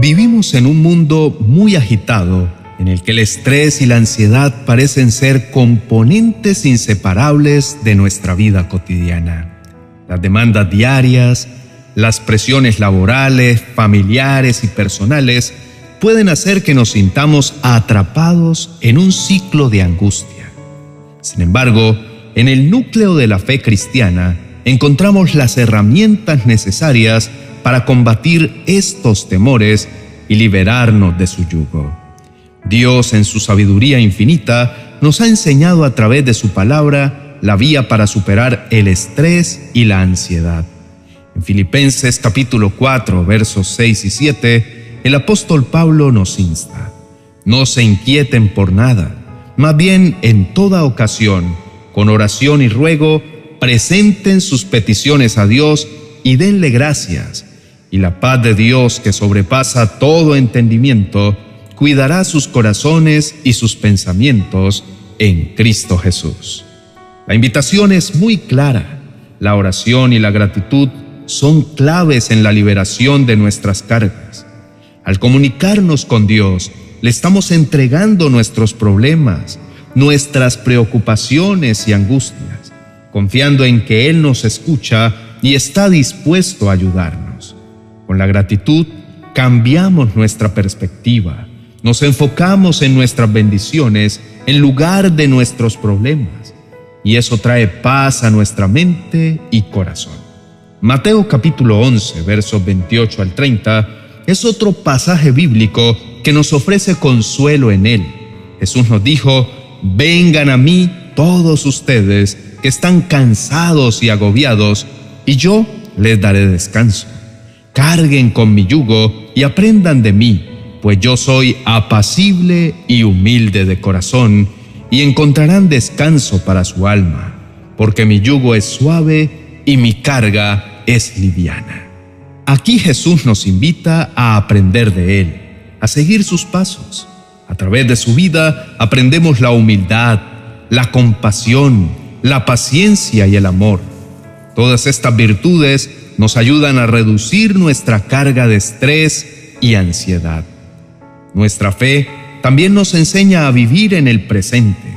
Vivimos en un mundo muy agitado en el que el estrés y la ansiedad parecen ser componentes inseparables de nuestra vida cotidiana. Las demandas diarias, las presiones laborales, familiares y personales pueden hacer que nos sintamos atrapados en un ciclo de angustia. Sin embargo, en el núcleo de la fe cristiana encontramos las herramientas necesarias para combatir estos temores y liberarnos de su yugo. Dios, en su sabiduría infinita, nos ha enseñado a través de su palabra la vía para superar el estrés y la ansiedad. En Filipenses capítulo 4, versos 6 y 7, el apóstol Pablo nos insta, no se inquieten por nada, más bien en toda ocasión, con oración y ruego, presenten sus peticiones a Dios y denle gracias y la paz de Dios que sobrepasa todo entendimiento, cuidará sus corazones y sus pensamientos en Cristo Jesús. La invitación es muy clara. La oración y la gratitud son claves en la liberación de nuestras cargas. Al comunicarnos con Dios, le estamos entregando nuestros problemas, nuestras preocupaciones y angustias, confiando en que Él nos escucha y está dispuesto a ayudarnos. Con la gratitud cambiamos nuestra perspectiva, nos enfocamos en nuestras bendiciones en lugar de nuestros problemas y eso trae paz a nuestra mente y corazón. Mateo capítulo 11, versos 28 al 30 es otro pasaje bíblico que nos ofrece consuelo en él. Jesús nos dijo, vengan a mí todos ustedes que están cansados y agobiados, y yo les daré descanso. Carguen con mi yugo y aprendan de mí, pues yo soy apacible y humilde de corazón, y encontrarán descanso para su alma, porque mi yugo es suave y mi carga es liviana. Aquí Jesús nos invita a aprender de Él, a seguir sus pasos. A través de su vida aprendemos la humildad, la compasión, la paciencia y el amor. Todas estas virtudes nos ayudan a reducir nuestra carga de estrés y ansiedad. Nuestra fe también nos enseña a vivir en el presente.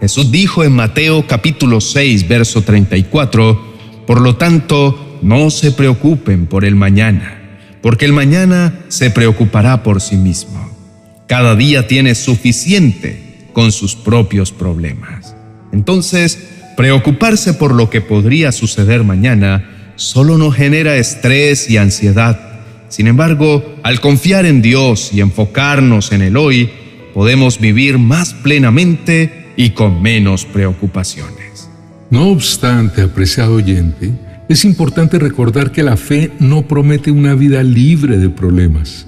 Jesús dijo en Mateo capítulo 6, verso 34, Por lo tanto, no se preocupen por el mañana, porque el mañana se preocupará por sí mismo. Cada día tiene suficiente con sus propios problemas. Entonces, preocuparse por lo que podría suceder mañana solo nos genera estrés y ansiedad. Sin embargo, al confiar en Dios y enfocarnos en el hoy, podemos vivir más plenamente y con menos preocupaciones. No obstante, apreciado oyente, es importante recordar que la fe no promete una vida libre de problemas,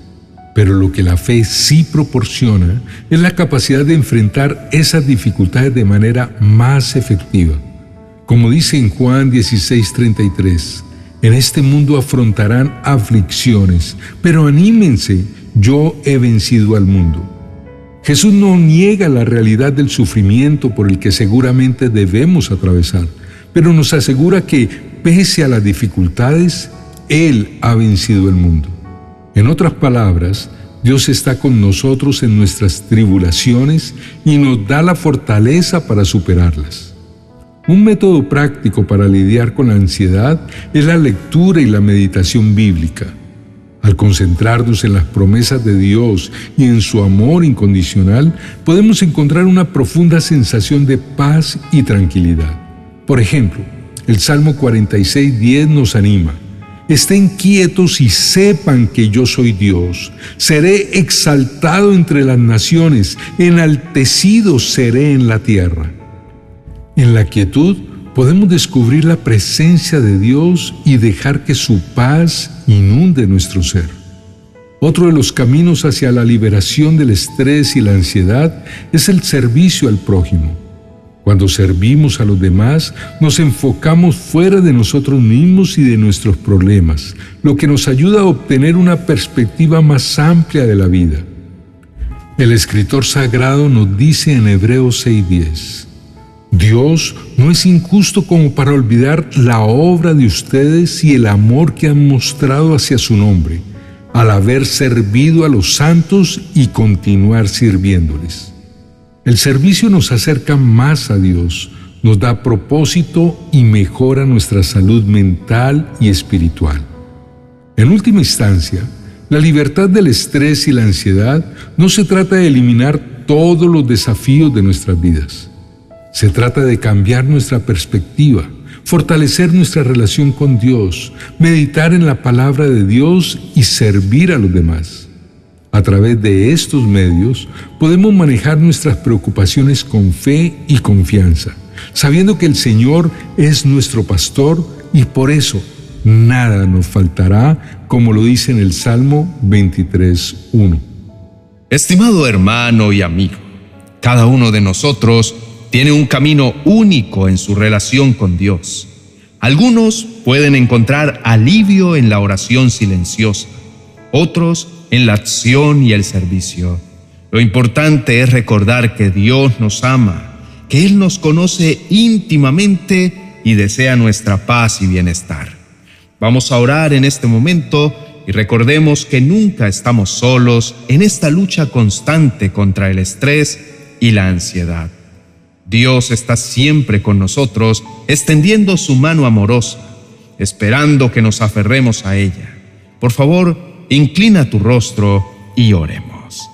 pero lo que la fe sí proporciona es la capacidad de enfrentar esas dificultades de manera más efectiva. Como dice en Juan 16:33, en este mundo afrontarán aflicciones, pero anímense, yo he vencido al mundo. Jesús no niega la realidad del sufrimiento por el que seguramente debemos atravesar, pero nos asegura que, pese a las dificultades, Él ha vencido el mundo. En otras palabras, Dios está con nosotros en nuestras tribulaciones y nos da la fortaleza para superarlas. Un método práctico para lidiar con la ansiedad es la lectura y la meditación bíblica. Al concentrarnos en las promesas de Dios y en su amor incondicional, podemos encontrar una profunda sensación de paz y tranquilidad. Por ejemplo, el Salmo 46.10 nos anima. Estén quietos y sepan que yo soy Dios. Seré exaltado entre las naciones, enaltecido seré en la tierra. En la quietud podemos descubrir la presencia de Dios y dejar que su paz inunde nuestro ser. Otro de los caminos hacia la liberación del estrés y la ansiedad es el servicio al prójimo. Cuando servimos a los demás, nos enfocamos fuera de nosotros mismos y de nuestros problemas, lo que nos ayuda a obtener una perspectiva más amplia de la vida. El escritor sagrado nos dice en Hebreos 6:10, Dios no es injusto como para olvidar la obra de ustedes y el amor que han mostrado hacia su nombre, al haber servido a los santos y continuar sirviéndoles. El servicio nos acerca más a Dios, nos da propósito y mejora nuestra salud mental y espiritual. En última instancia, la libertad del estrés y la ansiedad no se trata de eliminar todos los desafíos de nuestras vidas. Se trata de cambiar nuestra perspectiva, fortalecer nuestra relación con Dios, meditar en la palabra de Dios y servir a los demás. A través de estos medios podemos manejar nuestras preocupaciones con fe y confianza, sabiendo que el Señor es nuestro pastor y por eso nada nos faltará, como lo dice en el Salmo 23.1. Estimado hermano y amigo, cada uno de nosotros tiene un camino único en su relación con Dios. Algunos pueden encontrar alivio en la oración silenciosa, otros en la acción y el servicio. Lo importante es recordar que Dios nos ama, que Él nos conoce íntimamente y desea nuestra paz y bienestar. Vamos a orar en este momento y recordemos que nunca estamos solos en esta lucha constante contra el estrés y la ansiedad. Dios está siempre con nosotros, extendiendo su mano amorosa, esperando que nos aferremos a ella. Por favor, inclina tu rostro y oremos.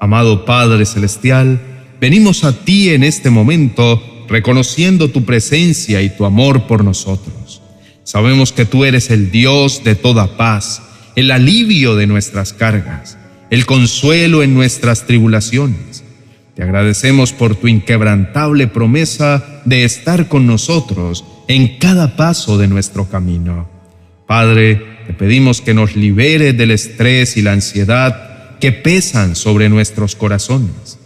Amado Padre Celestial, venimos a ti en este momento reconociendo tu presencia y tu amor por nosotros. Sabemos que tú eres el Dios de toda paz, el alivio de nuestras cargas, el consuelo en nuestras tribulaciones te agradecemos por tu inquebrantable promesa de estar con nosotros en cada paso de nuestro camino. Padre, te pedimos que nos libere del estrés y la ansiedad que pesan sobre nuestros corazones.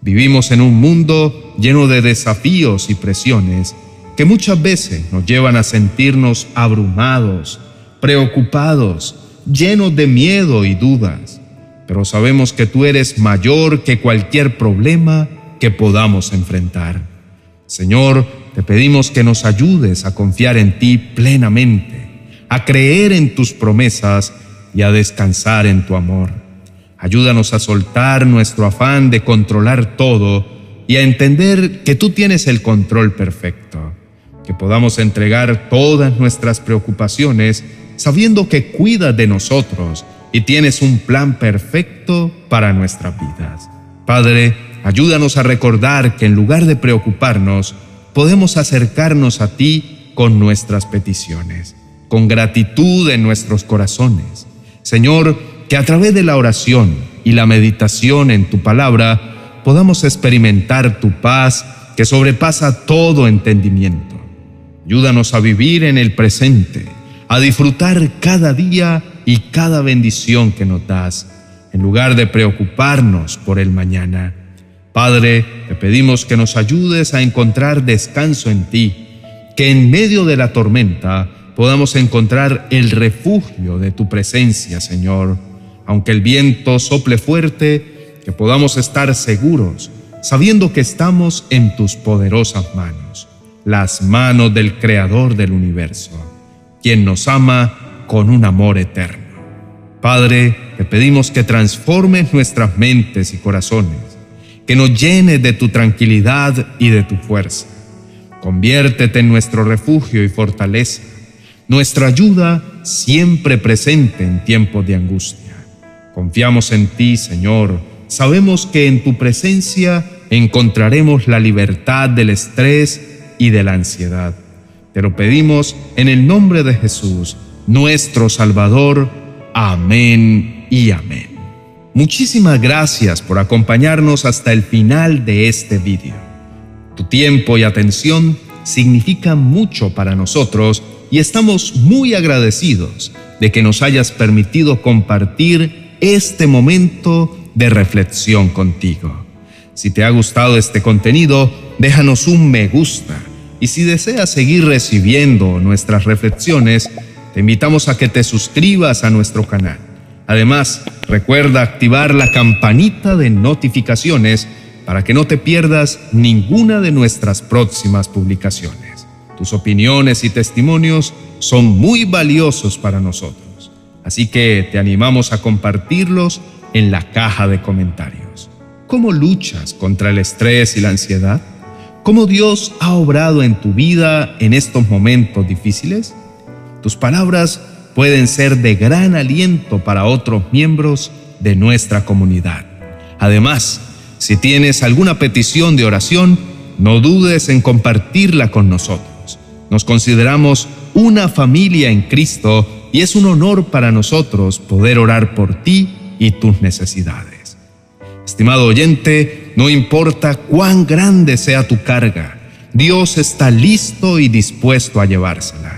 Vivimos en un mundo lleno de desafíos y presiones que muchas veces nos llevan a sentirnos abrumados, preocupados, llenos de miedo y dudas pero sabemos que tú eres mayor que cualquier problema que podamos enfrentar. Señor, te pedimos que nos ayudes a confiar en ti plenamente, a creer en tus promesas y a descansar en tu amor. Ayúdanos a soltar nuestro afán de controlar todo y a entender que tú tienes el control perfecto, que podamos entregar todas nuestras preocupaciones sabiendo que cuidas de nosotros y tienes un plan perfecto para nuestras vidas. Padre, ayúdanos a recordar que en lugar de preocuparnos, podemos acercarnos a ti con nuestras peticiones, con gratitud en nuestros corazones. Señor, que a través de la oración y la meditación en tu palabra podamos experimentar tu paz que sobrepasa todo entendimiento. Ayúdanos a vivir en el presente, a disfrutar cada día y cada bendición que nos das, en lugar de preocuparnos por el mañana. Padre, te pedimos que nos ayudes a encontrar descanso en ti, que en medio de la tormenta podamos encontrar el refugio de tu presencia, Señor. Aunque el viento sople fuerte, que podamos estar seguros, sabiendo que estamos en tus poderosas manos, las manos del Creador del universo, quien nos ama con un amor eterno. Padre, te pedimos que transformes nuestras mentes y corazones, que nos llenes de tu tranquilidad y de tu fuerza. Conviértete en nuestro refugio y fortaleza, nuestra ayuda siempre presente en tiempos de angustia. Confiamos en ti, Señor. Sabemos que en tu presencia encontraremos la libertad del estrés y de la ansiedad. Te lo pedimos en el nombre de Jesús nuestro Salvador. Amén y amén. Muchísimas gracias por acompañarnos hasta el final de este vídeo. Tu tiempo y atención significan mucho para nosotros y estamos muy agradecidos de que nos hayas permitido compartir este momento de reflexión contigo. Si te ha gustado este contenido, déjanos un me gusta y si deseas seguir recibiendo nuestras reflexiones, te invitamos a que te suscribas a nuestro canal. Además, recuerda activar la campanita de notificaciones para que no te pierdas ninguna de nuestras próximas publicaciones. Tus opiniones y testimonios son muy valiosos para nosotros. Así que te animamos a compartirlos en la caja de comentarios. ¿Cómo luchas contra el estrés y la ansiedad? ¿Cómo Dios ha obrado en tu vida en estos momentos difíciles? Tus palabras pueden ser de gran aliento para otros miembros de nuestra comunidad. Además, si tienes alguna petición de oración, no dudes en compartirla con nosotros. Nos consideramos una familia en Cristo y es un honor para nosotros poder orar por ti y tus necesidades. Estimado oyente, no importa cuán grande sea tu carga, Dios está listo y dispuesto a llevársela.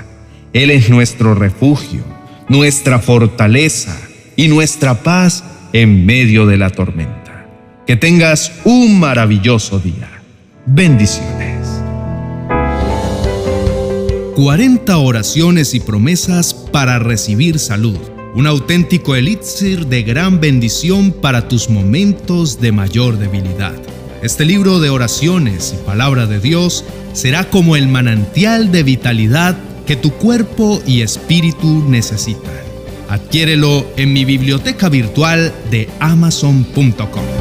Él es nuestro refugio, nuestra fortaleza y nuestra paz en medio de la tormenta. Que tengas un maravilloso día. Bendiciones. 40 oraciones y promesas para recibir salud. Un auténtico elixir de gran bendición para tus momentos de mayor debilidad. Este libro de oraciones y palabra de Dios será como el manantial de vitalidad que tu cuerpo y espíritu necesitan. Adquiérelo en mi biblioteca virtual de amazon.com.